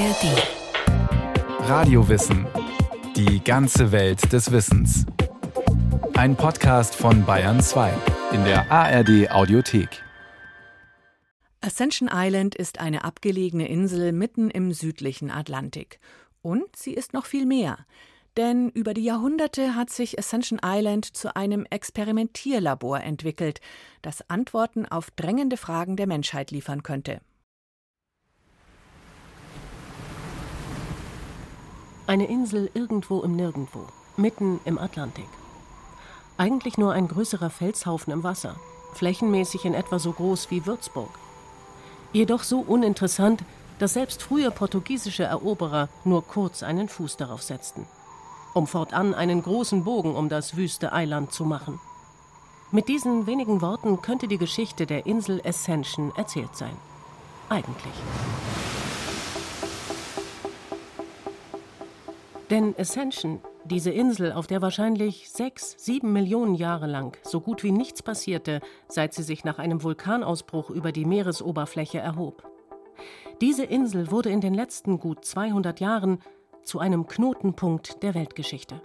ARD. Radiowissen. Die ganze Welt des Wissens. Ein Podcast von Bayern 2 in der ARD Audiothek. Ascension Island ist eine abgelegene Insel mitten im südlichen Atlantik. Und sie ist noch viel mehr. Denn über die Jahrhunderte hat sich Ascension Island zu einem Experimentierlabor entwickelt, das Antworten auf drängende Fragen der Menschheit liefern könnte. Eine Insel irgendwo im Nirgendwo, mitten im Atlantik. Eigentlich nur ein größerer Felshaufen im Wasser, flächenmäßig in etwa so groß wie Würzburg. Jedoch so uninteressant, dass selbst frühe portugiesische Eroberer nur kurz einen Fuß darauf setzten um fortan einen großen Bogen um das wüste Eiland zu machen. Mit diesen wenigen Worten könnte die Geschichte der Insel Ascension erzählt sein. Eigentlich. Denn Ascension, diese Insel, auf der wahrscheinlich sechs, sieben Millionen Jahre lang so gut wie nichts passierte, seit sie sich nach einem Vulkanausbruch über die Meeresoberfläche erhob. Diese Insel wurde in den letzten gut 200 Jahren zu einem Knotenpunkt der Weltgeschichte.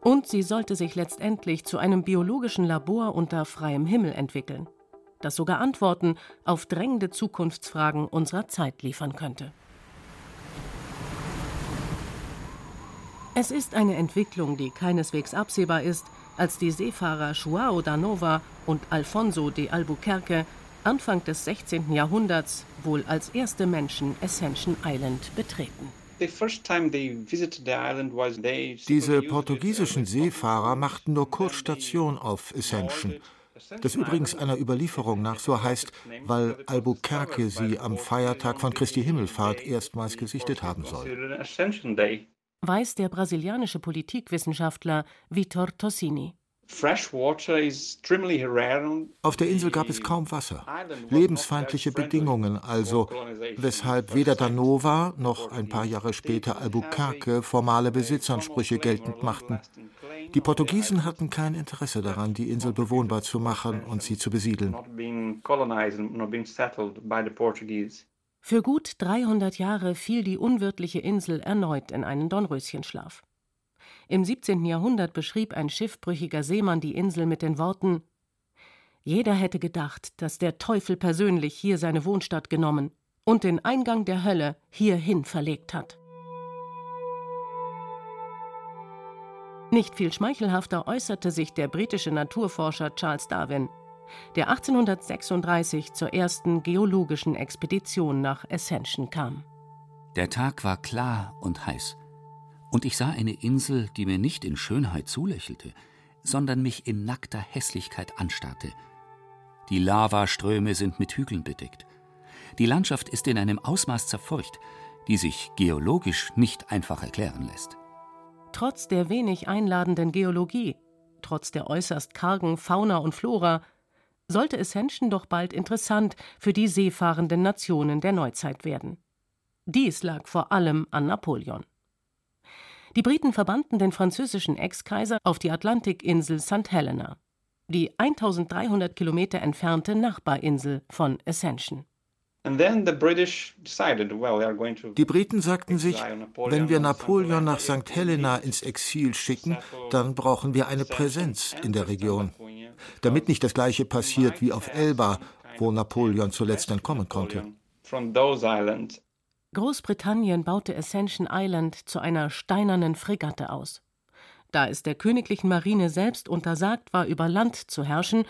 Und sie sollte sich letztendlich zu einem biologischen Labor unter freiem Himmel entwickeln, das sogar Antworten auf drängende Zukunftsfragen unserer Zeit liefern könnte. Es ist eine Entwicklung, die keineswegs absehbar ist, als die Seefahrer Joao da Nova und Alfonso de Albuquerque Anfang des 16. Jahrhunderts wohl als erste Menschen Ascension Island betreten. Diese portugiesischen Seefahrer machten nur kurz Station auf Ascension, das übrigens einer Überlieferung nach so heißt, weil Albuquerque sie am Feiertag von Christi Himmelfahrt erstmals gesichtet haben soll. Weiß der brasilianische Politikwissenschaftler Vitor Tossini. Auf der Insel gab es kaum Wasser, lebensfeindliche Bedingungen also, weshalb weder Danova noch ein paar Jahre später Albuquerque formale Besitzansprüche geltend machten. Die Portugiesen hatten kein Interesse daran, die Insel bewohnbar zu machen und sie zu besiedeln. Für gut 300 Jahre fiel die unwirtliche Insel erneut in einen Dornröschenschlaf. Im 17. Jahrhundert beschrieb ein schiffbrüchiger Seemann die Insel mit den Worten Jeder hätte gedacht, dass der Teufel persönlich hier seine Wohnstatt genommen und den Eingang der Hölle hierhin verlegt hat. Nicht viel schmeichelhafter äußerte sich der britische Naturforscher Charles Darwin, der 1836 zur ersten geologischen Expedition nach Ascension kam. Der Tag war klar und heiß und ich sah eine Insel, die mir nicht in Schönheit zulächelte, sondern mich in nackter Hässlichkeit anstarrte. Die Lavaströme sind mit Hügeln bedeckt. Die Landschaft ist in einem Ausmaß zerfurcht, die sich geologisch nicht einfach erklären lässt. Trotz der wenig einladenden Geologie, trotz der äußerst kargen Fauna und Flora, sollte Ascension doch bald interessant für die seefahrenden Nationen der Neuzeit werden. Dies lag vor allem an Napoleon. Die Briten verbannten den französischen Ex-Kaiser auf die Atlantikinsel St. Helena, die 1300 Kilometer entfernte Nachbarinsel von Ascension. Die Briten sagten sich, wenn wir Napoleon nach St. Helena ins Exil schicken, dann brauchen wir eine Präsenz in der Region, damit nicht das gleiche passiert wie auf Elba, wo Napoleon zuletzt entkommen konnte. Großbritannien baute Ascension Island zu einer steinernen Fregatte aus. Da es der königlichen Marine selbst untersagt war, über Land zu herrschen,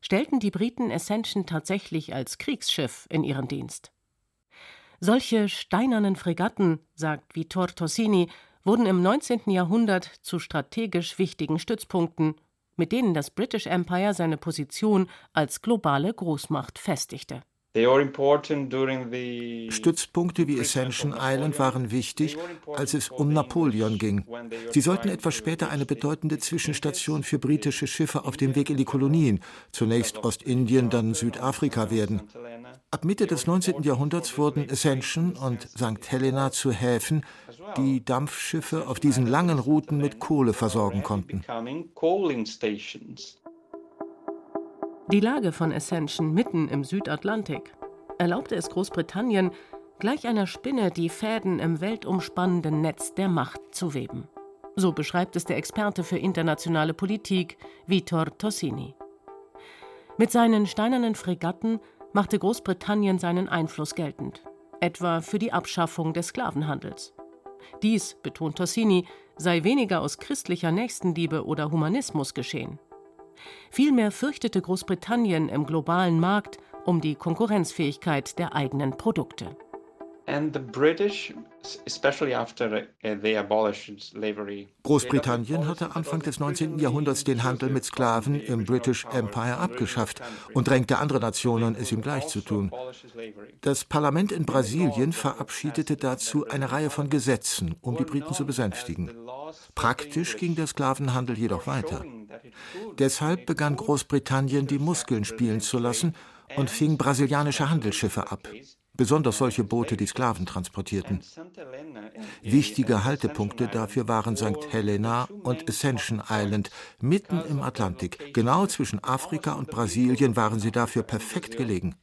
stellten die Briten Ascension tatsächlich als Kriegsschiff in ihren Dienst. Solche steinernen Fregatten, sagt Vittor Tossini, wurden im 19. Jahrhundert zu strategisch wichtigen Stützpunkten, mit denen das British Empire seine Position als globale Großmacht festigte. Stützpunkte wie Ascension Island waren wichtig, als es um Napoleon ging. Sie sollten etwas später eine bedeutende Zwischenstation für britische Schiffe auf dem Weg in die Kolonien, zunächst Ostindien, dann Südafrika werden. Ab Mitte des 19. Jahrhunderts wurden Ascension und St. Helena zu Häfen, die Dampfschiffe auf diesen langen Routen mit Kohle versorgen konnten. Die Lage von Ascension mitten im Südatlantik erlaubte es Großbritannien, gleich einer Spinne die Fäden im weltumspannenden Netz der Macht zu weben. So beschreibt es der Experte für internationale Politik, Vitor Tossini. Mit seinen steinernen Fregatten machte Großbritannien seinen Einfluss geltend, etwa für die Abschaffung des Sklavenhandels. Dies, betont Tossini, sei weniger aus christlicher Nächstenliebe oder Humanismus geschehen. Vielmehr fürchtete Großbritannien im globalen Markt um die Konkurrenzfähigkeit der eigenen Produkte. Großbritannien hatte Anfang des 19. Jahrhunderts den Handel mit Sklaven im British Empire abgeschafft und drängte andere Nationen, es ihm gleich zu tun. Das Parlament in Brasilien verabschiedete dazu eine Reihe von Gesetzen, um die Briten zu besänftigen. Praktisch ging der Sklavenhandel jedoch weiter. Deshalb begann Großbritannien, die Muskeln spielen zu lassen und fing brasilianische Handelsschiffe ab besonders solche Boote, die Sklaven transportierten. Wichtige Haltepunkte dafür waren St. Helena und Ascension Island mitten im Atlantik. Genau zwischen Afrika und Brasilien waren sie dafür perfekt gelegen.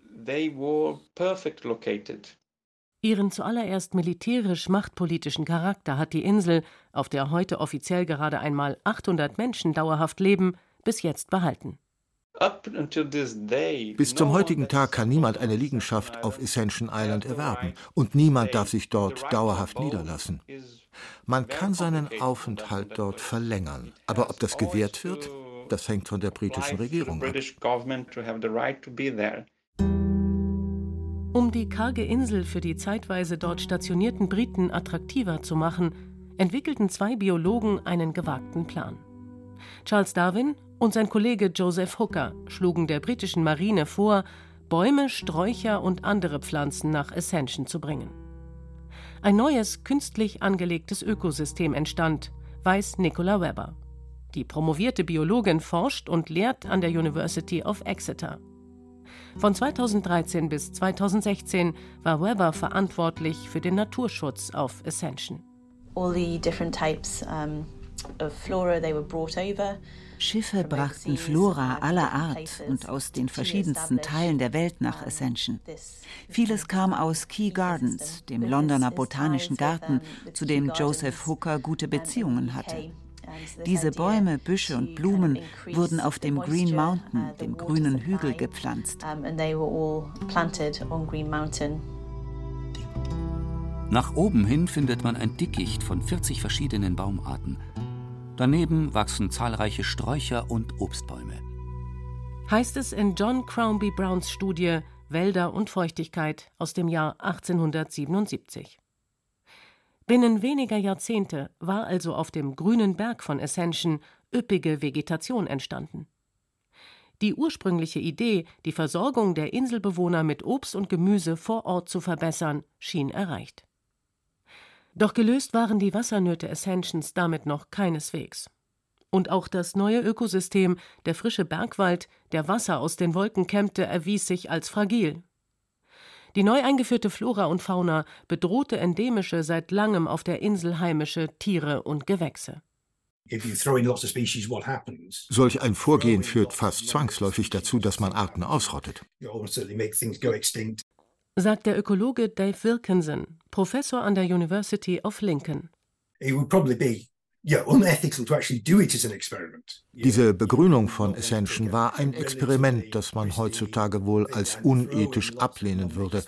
Ihren zuallererst militärisch-machtpolitischen Charakter hat die Insel, auf der heute offiziell gerade einmal 800 Menschen dauerhaft leben, bis jetzt behalten. Bis zum heutigen Tag kann niemand eine Liegenschaft auf Ascension Island erwerben und niemand darf sich dort dauerhaft niederlassen. Man kann seinen Aufenthalt dort verlängern, aber ob das gewährt wird, das hängt von der britischen Regierung ab. Die karge Insel für die zeitweise dort stationierten Briten attraktiver zu machen, entwickelten zwei Biologen einen gewagten Plan. Charles Darwin und sein Kollege Joseph Hooker schlugen der britischen Marine vor, Bäume, Sträucher und andere Pflanzen nach Ascension zu bringen. Ein neues, künstlich angelegtes Ökosystem entstand, weiß Nicola Webber. Die promovierte Biologin forscht und lehrt an der University of Exeter. Von 2013 bis 2016 war Webber verantwortlich für den Naturschutz auf Ascension. All the different types um, of flora they were brought over. Schiffe brachten Flora aller Art und aus den verschiedensten Teilen der Welt nach Ascension. Vieles kam aus Kew Gardens, dem Londoner Botanischen Garten, zu dem Joseph Hooker gute Beziehungen hatte. Diese Bäume, Büsche und Blumen wurden auf dem Green Mountain, dem grünen Hügel, gepflanzt. Nach oben hin findet man ein Dickicht von 40 verschiedenen Baumarten. Daneben wachsen zahlreiche Sträucher und Obstbäume. Heißt es in John Crownby Browns Studie Wälder und Feuchtigkeit aus dem Jahr 1877. Binnen weniger Jahrzehnte war also auf dem grünen Berg von Ascension üppige Vegetation entstanden. Die ursprüngliche Idee, die Versorgung der Inselbewohner mit Obst und Gemüse vor Ort zu verbessern, schien erreicht. Doch gelöst waren die Wassernöte Ascensions damit noch keineswegs. Und auch das neue Ökosystem, der frische Bergwald, der Wasser aus den Wolken kämmte, erwies sich als fragil. Die neu eingeführte Flora und Fauna bedrohte endemische, seit langem auf der Insel heimische Tiere und Gewächse. Solch ein Vorgehen führt fast zwangsläufig dazu, dass man Arten ausrottet sagt der Ökologe Dave Wilkinson, Professor an der University of Lincoln. Diese Begrünung von Ascension war ein Experiment, das man heutzutage wohl als unethisch ablehnen würde.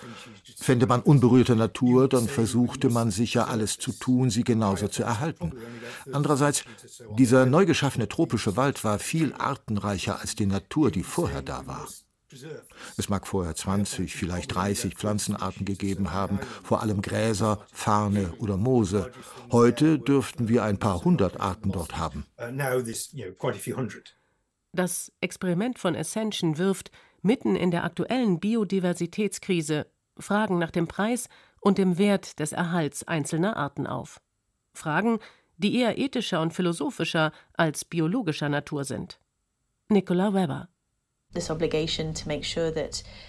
Fände man unberührte Natur, dann versuchte man sicher alles zu tun, sie genauso zu erhalten. Andererseits, dieser neu geschaffene tropische Wald war viel artenreicher als die Natur, die vorher da war. Es mag vorher 20, vielleicht 30 Pflanzenarten gegeben haben, vor allem Gräser, Farne oder Moose. Heute dürften wir ein paar hundert Arten dort haben. Das Experiment von Ascension wirft mitten in der aktuellen Biodiversitätskrise Fragen nach dem Preis und dem Wert des Erhalts einzelner Arten auf. Fragen, die eher ethischer und philosophischer als biologischer Natur sind. Nicola Weber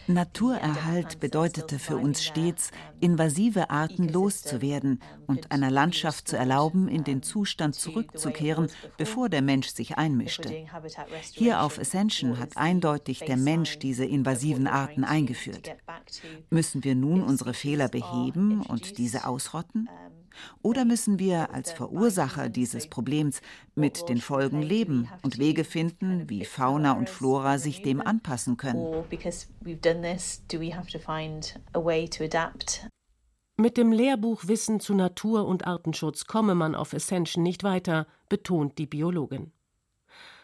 Naturerhalt bedeutete für uns stets, invasive Arten loszuwerden und einer Landschaft zu erlauben, in den Zustand zurückzukehren, bevor der Mensch sich einmischte. Hier auf Ascension hat eindeutig der Mensch diese invasiven Arten eingeführt. Müssen wir nun unsere Fehler beheben und diese ausrotten? Oder müssen wir als Verursacher dieses Problems mit den Folgen leben und Wege finden, wie Fauna und Flora sich dem anpassen können? Mit dem Lehrbuch Wissen zu Natur- und Artenschutz komme man auf Ascension nicht weiter, betont die Biologin.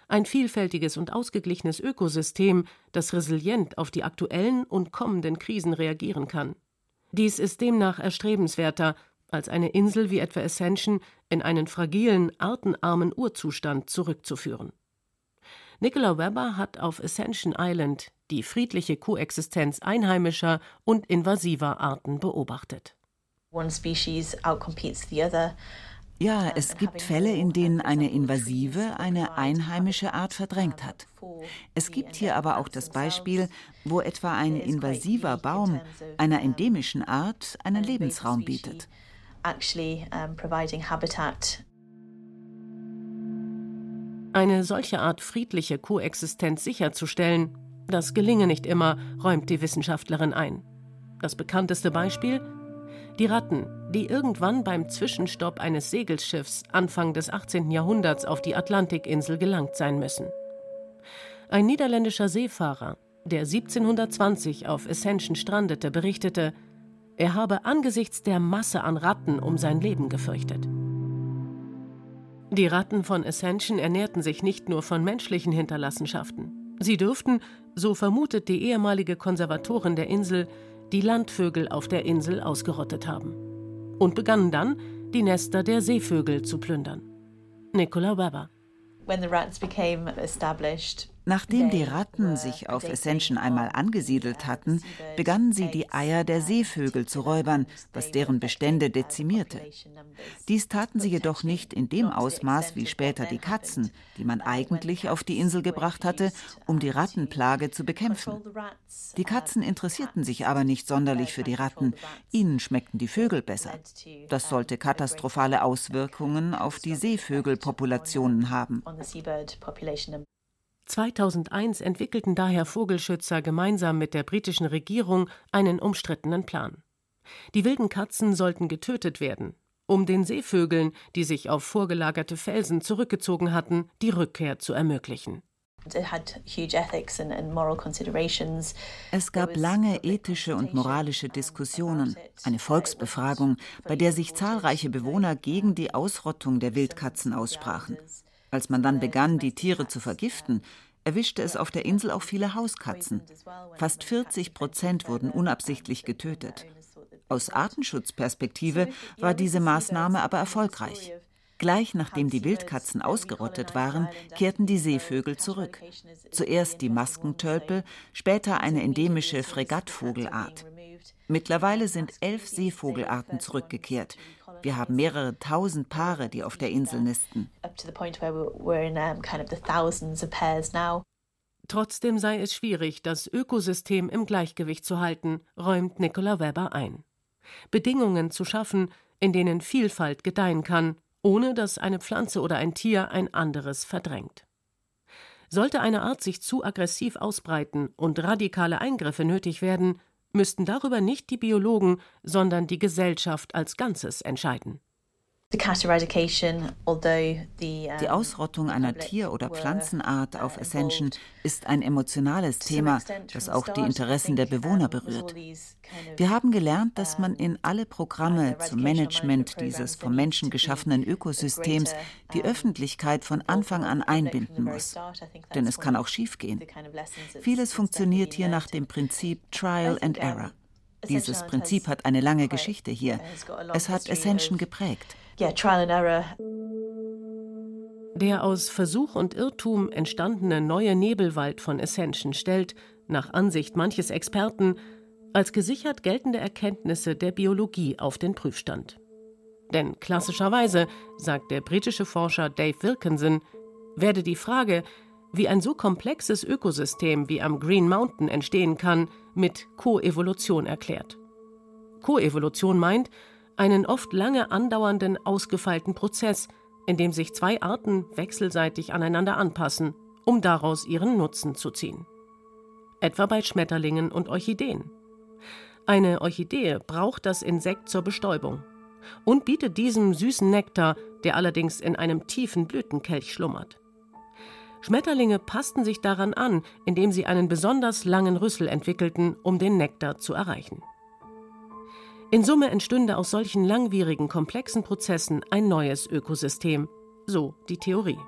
Ein vielfältiges und ausgeglichenes Ökosystem, das resilient auf die aktuellen und kommenden Krisen reagieren kann. Dies ist demnach erstrebenswerter, als eine Insel wie etwa Ascension in einen fragilen, artenarmen Urzustand zurückzuführen. Nicola Webber hat auf Ascension Island die friedliche Koexistenz einheimischer und invasiver Arten beobachtet. One species outcompetes the other. Ja, es gibt Fälle, in denen eine invasive eine einheimische Art verdrängt hat. Es gibt hier aber auch das Beispiel, wo etwa ein invasiver Baum einer endemischen Art einen Lebensraum bietet. Eine solche Art friedliche Koexistenz sicherzustellen, das gelinge nicht immer, räumt die Wissenschaftlerin ein. Das bekannteste Beispiel die Ratten, die irgendwann beim Zwischenstopp eines Segelschiffs Anfang des 18. Jahrhunderts auf die Atlantikinsel gelangt sein müssen. Ein niederländischer Seefahrer, der 1720 auf Ascension strandete, berichtete, er habe angesichts der Masse an Ratten um sein Leben gefürchtet. Die Ratten von Ascension ernährten sich nicht nur von menschlichen Hinterlassenschaften. Sie dürften, so vermutet die ehemalige Konservatorin der Insel, die Landvögel auf der Insel ausgerottet haben und begannen dann, die Nester der Seevögel zu plündern. Nicola Weber. When the rats became established, Nachdem die Ratten sich auf Ascension einmal angesiedelt hatten, begannen sie die Eier der Seevögel zu räubern, was deren Bestände dezimierte. Dies taten sie jedoch nicht in dem Ausmaß wie später die Katzen, die man eigentlich auf die Insel gebracht hatte, um die Rattenplage zu bekämpfen. Die Katzen interessierten sich aber nicht sonderlich für die Ratten, ihnen schmeckten die Vögel besser. Das sollte katastrophale Auswirkungen auf die Seevögelpopulationen haben. 2001 entwickelten daher Vogelschützer gemeinsam mit der britischen Regierung einen umstrittenen Plan. Die wilden Katzen sollten getötet werden, um den Seevögeln, die sich auf vorgelagerte Felsen zurückgezogen hatten, die Rückkehr zu ermöglichen. Es gab lange ethische und moralische Diskussionen, eine Volksbefragung, bei der sich zahlreiche Bewohner gegen die Ausrottung der Wildkatzen aussprachen. Als man dann begann, die Tiere zu vergiften, erwischte es auf der Insel auch viele Hauskatzen. Fast 40 Prozent wurden unabsichtlich getötet. Aus Artenschutzperspektive war diese Maßnahme aber erfolgreich. Gleich nachdem die Wildkatzen ausgerottet waren, kehrten die Seevögel zurück. Zuerst die Maskentölpel, später eine endemische Fregattvogelart. Mittlerweile sind elf Seevogelarten zurückgekehrt. Wir haben mehrere tausend Paare, die auf der Insel nisten. Trotzdem sei es schwierig, das Ökosystem im Gleichgewicht zu halten, räumt Nicola Weber ein. Bedingungen zu schaffen, in denen Vielfalt gedeihen kann, ohne dass eine Pflanze oder ein Tier ein anderes verdrängt. Sollte eine Art sich zu aggressiv ausbreiten und radikale Eingriffe nötig werden, müssten darüber nicht die Biologen, sondern die Gesellschaft als Ganzes entscheiden. Die Ausrottung einer Tier- oder Pflanzenart auf Ascension ist ein emotionales Thema, das auch die Interessen der Bewohner berührt. Wir haben gelernt, dass man in alle Programme zum Management dieses vom Menschen geschaffenen Ökosystems die Öffentlichkeit von Anfang an einbinden muss. Denn es kann auch schiefgehen. Vieles funktioniert hier nach dem Prinzip Trial and Error. Dieses Prinzip hat eine lange Geschichte hier. Es hat Ascension geprägt. Der aus Versuch und Irrtum entstandene neue Nebelwald von Ascension stellt, nach Ansicht manches Experten, als gesichert geltende Erkenntnisse der Biologie auf den Prüfstand. Denn klassischerweise, sagt der britische Forscher Dave Wilkinson, werde die Frage, wie ein so komplexes Ökosystem wie am Green Mountain entstehen kann, mit Koevolution erklärt. Koevolution meint, einen oft lange andauernden, ausgefeilten Prozess, in dem sich zwei Arten wechselseitig aneinander anpassen, um daraus ihren Nutzen zu ziehen. Etwa bei Schmetterlingen und Orchideen. Eine Orchidee braucht das Insekt zur Bestäubung und bietet diesem süßen Nektar, der allerdings in einem tiefen Blütenkelch schlummert. Schmetterlinge passten sich daran an, indem sie einen besonders langen Rüssel entwickelten, um den Nektar zu erreichen. In Summe entstünde aus solchen langwierigen, komplexen Prozessen ein neues Ökosystem, so die Theorie.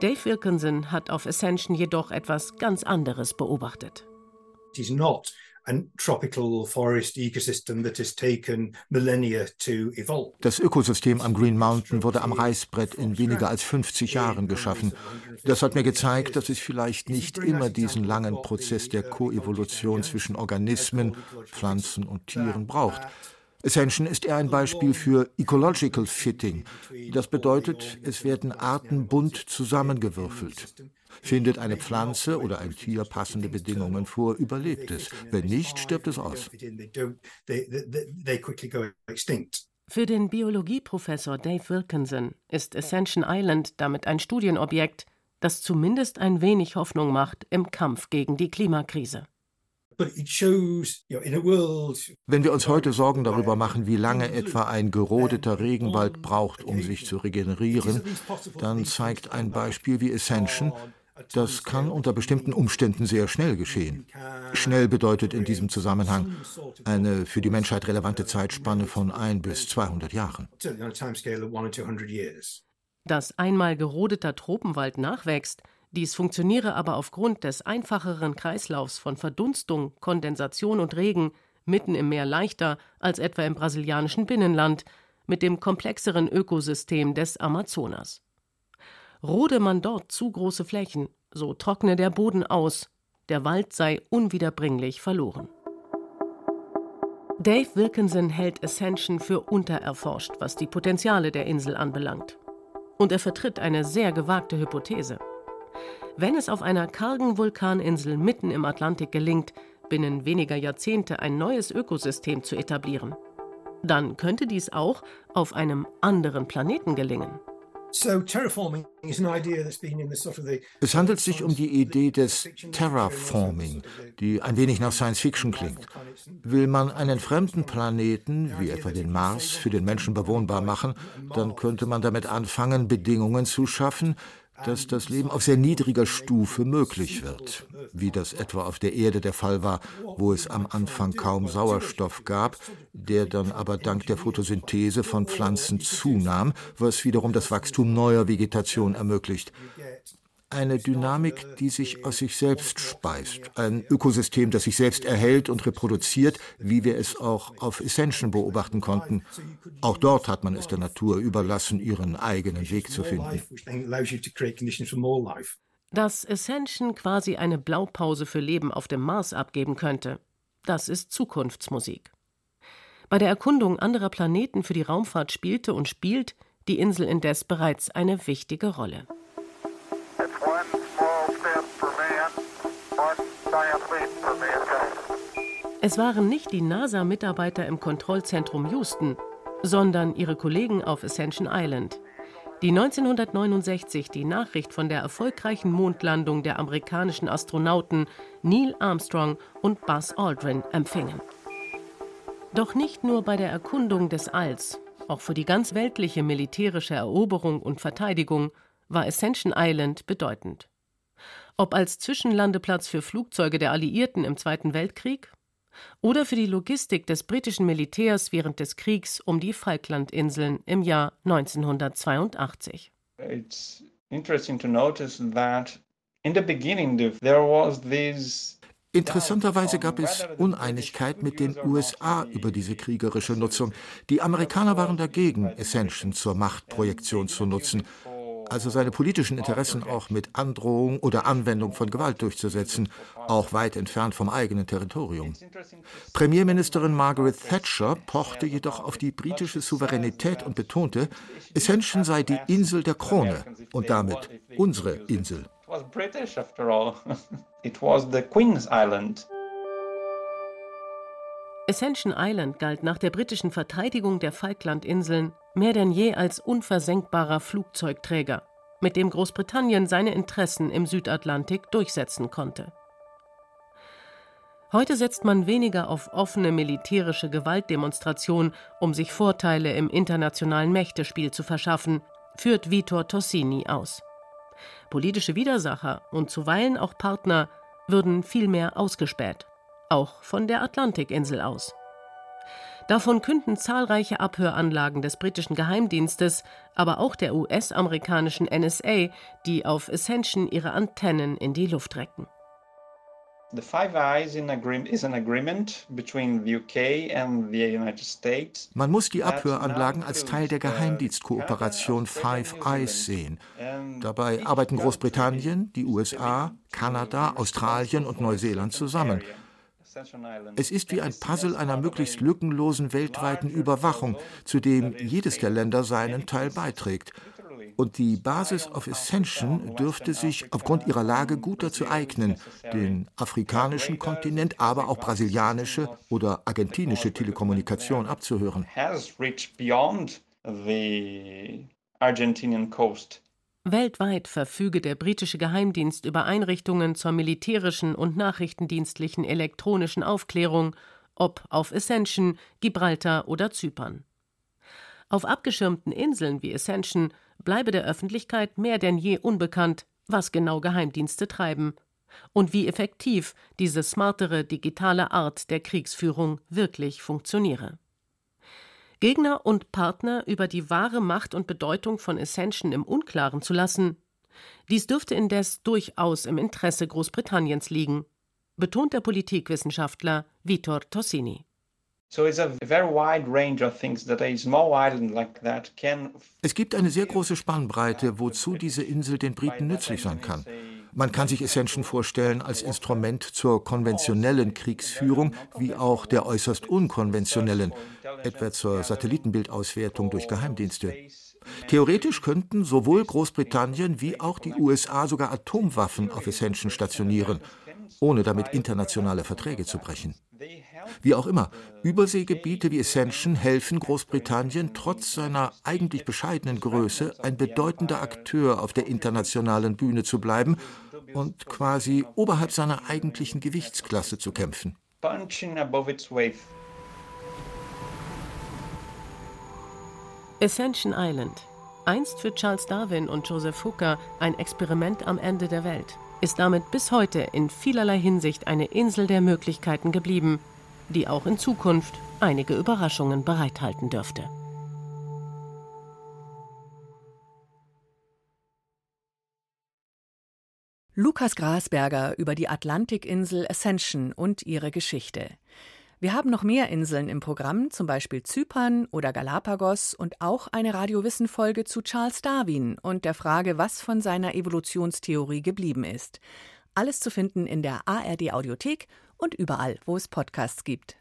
Dave Wilkinson hat auf Ascension jedoch etwas ganz anderes beobachtet. It is not das Ökosystem am Green Mountain wurde am Reißbrett in weniger als 50 Jahren geschaffen. Das hat mir gezeigt, dass es vielleicht nicht immer diesen langen Prozess der Koevolution zwischen Organismen, Pflanzen und Tieren braucht. Ascension ist eher ein Beispiel für Ecological Fitting. Das bedeutet, es werden Arten bunt zusammengewürfelt. Findet eine Pflanze oder ein Tier passende Bedingungen vor, überlebt es. Wenn nicht, stirbt es aus. Für den Biologieprofessor Dave Wilkinson ist Ascension Island damit ein Studienobjekt, das zumindest ein wenig Hoffnung macht im Kampf gegen die Klimakrise. Wenn wir uns heute Sorgen darüber machen, wie lange etwa ein gerodeter Regenwald braucht, um sich zu regenerieren, dann zeigt ein Beispiel wie Ascension, das kann unter bestimmten Umständen sehr schnell geschehen. Schnell bedeutet in diesem Zusammenhang eine für die Menschheit relevante Zeitspanne von ein bis 200 Jahren. Dass einmal gerodeter Tropenwald nachwächst, dies funktioniere aber aufgrund des einfacheren Kreislaufs von Verdunstung, Kondensation und Regen mitten im Meer leichter als etwa im brasilianischen Binnenland mit dem komplexeren Ökosystem des Amazonas. Rode man dort zu große Flächen, so trockne der Boden aus, der Wald sei unwiederbringlich verloren. Dave Wilkinson hält Ascension für untererforscht, was die Potenziale der Insel anbelangt. Und er vertritt eine sehr gewagte Hypothese. Wenn es auf einer kargen Vulkaninsel mitten im Atlantik gelingt, binnen weniger Jahrzehnte ein neues Ökosystem zu etablieren, dann könnte dies auch auf einem anderen Planeten gelingen. Es handelt sich um die Idee des Terraforming, die ein wenig nach Science Fiction klingt. Will man einen fremden Planeten, wie etwa den Mars, für den Menschen bewohnbar machen, dann könnte man damit anfangen, Bedingungen zu schaffen, dass das Leben auf sehr niedriger Stufe möglich wird, wie das etwa auf der Erde der Fall war, wo es am Anfang kaum Sauerstoff gab, der dann aber dank der Photosynthese von Pflanzen zunahm, was wiederum das Wachstum neuer Vegetation ermöglicht eine Dynamik, die sich aus sich selbst speist, ein Ökosystem, das sich selbst erhält und reproduziert, wie wir es auch auf Ascension beobachten konnten. Auch dort hat man es der Natur überlassen, ihren eigenen Weg zu finden. Dass Ascension quasi eine Blaupause für Leben auf dem Mars abgeben könnte, das ist Zukunftsmusik. Bei der Erkundung anderer Planeten für die Raumfahrt spielte und spielt die Insel indes bereits eine wichtige Rolle. Es waren nicht die NASA-Mitarbeiter im Kontrollzentrum Houston, sondern ihre Kollegen auf Ascension Island, die 1969 die Nachricht von der erfolgreichen Mondlandung der amerikanischen Astronauten Neil Armstrong und Buzz Aldrin empfingen. Doch nicht nur bei der Erkundung des Alls, auch für die ganz weltliche militärische Eroberung und Verteidigung war Ascension Island bedeutend. Ob als Zwischenlandeplatz für Flugzeuge der Alliierten im Zweiten Weltkrieg oder für die Logistik des britischen Militärs während des Kriegs um die Falklandinseln im Jahr 1982. It's interesting to notice that in the beginning there was this Interessanterweise gab es Uneinigkeit mit den USA über diese kriegerische Nutzung. Die Amerikaner waren dagegen, Ascension zur Machtprojektion zu nutzen also seine politischen Interessen auch mit Androhung oder Anwendung von Gewalt durchzusetzen, auch weit entfernt vom eigenen Territorium. Premierministerin Margaret Thatcher pochte jedoch auf die britische Souveränität und betonte, Ascension sei die Insel der Krone und damit unsere Insel. Ascension Island galt nach der britischen Verteidigung der Falklandinseln mehr denn je als unversenkbarer Flugzeugträger, mit dem Großbritannien seine Interessen im Südatlantik durchsetzen konnte. Heute setzt man weniger auf offene militärische Gewaltdemonstration, um sich Vorteile im internationalen Mächtespiel zu verschaffen, führt Vitor Tossini aus. Politische Widersacher und zuweilen auch Partner würden vielmehr ausgespäht, auch von der Atlantikinsel aus. Davon künden zahlreiche Abhöranlagen des britischen Geheimdienstes, aber auch der US-amerikanischen NSA, die auf Ascension ihre Antennen in die Luft recken. The Five Eyes is an agreement between the UK and the United States. Man muss die Abhöranlagen als Teil der Geheimdienstkooperation Five Eyes sehen. Dabei arbeiten Großbritannien, die USA, Kanada, Australien und Neuseeland zusammen. Es ist wie ein Puzzle einer möglichst lückenlosen weltweiten Überwachung, zu dem jedes der Länder seinen Teil beiträgt. Und die Basis of Ascension dürfte sich aufgrund ihrer Lage gut dazu eignen, den afrikanischen Kontinent, aber auch brasilianische oder argentinische Telekommunikation abzuhören. Weltweit verfüge der britische Geheimdienst über Einrichtungen zur militärischen und nachrichtendienstlichen elektronischen Aufklärung, ob auf Ascension, Gibraltar oder Zypern. Auf abgeschirmten Inseln wie Ascension bleibe der Öffentlichkeit mehr denn je unbekannt, was genau Geheimdienste treiben und wie effektiv diese smartere digitale Art der Kriegsführung wirklich funktioniere. Gegner und Partner über die wahre Macht und Bedeutung von Ascension im Unklaren zu lassen, dies dürfte indes durchaus im Interesse Großbritanniens liegen, betont der Politikwissenschaftler Vitor Tossini. Es gibt eine sehr große Spannbreite, wozu diese Insel den Briten nützlich sein kann. Man kann sich Ascension vorstellen als Instrument zur konventionellen Kriegsführung, wie auch der äußerst unkonventionellen, etwa zur Satellitenbildauswertung durch Geheimdienste. Theoretisch könnten sowohl Großbritannien wie auch die USA sogar Atomwaffen auf Ascension stationieren, ohne damit internationale Verträge zu brechen. Wie auch immer, Überseegebiete wie Ascension helfen Großbritannien trotz seiner eigentlich bescheidenen Größe ein bedeutender Akteur auf der internationalen Bühne zu bleiben und quasi oberhalb seiner eigentlichen Gewichtsklasse zu kämpfen. Ascension Island, einst für Charles Darwin und Joseph Hooker ein Experiment am Ende der Welt, ist damit bis heute in vielerlei Hinsicht eine Insel der Möglichkeiten geblieben, die auch in Zukunft einige Überraschungen bereithalten dürfte. Lukas Grasberger über die Atlantikinsel Ascension und ihre Geschichte. Wir haben noch mehr Inseln im Programm, zum Beispiel Zypern oder Galapagos und auch eine Radiowissen-Folge zu Charles Darwin und der Frage, was von seiner Evolutionstheorie geblieben ist. Alles zu finden in der ARD Audiothek und überall, wo es Podcasts gibt.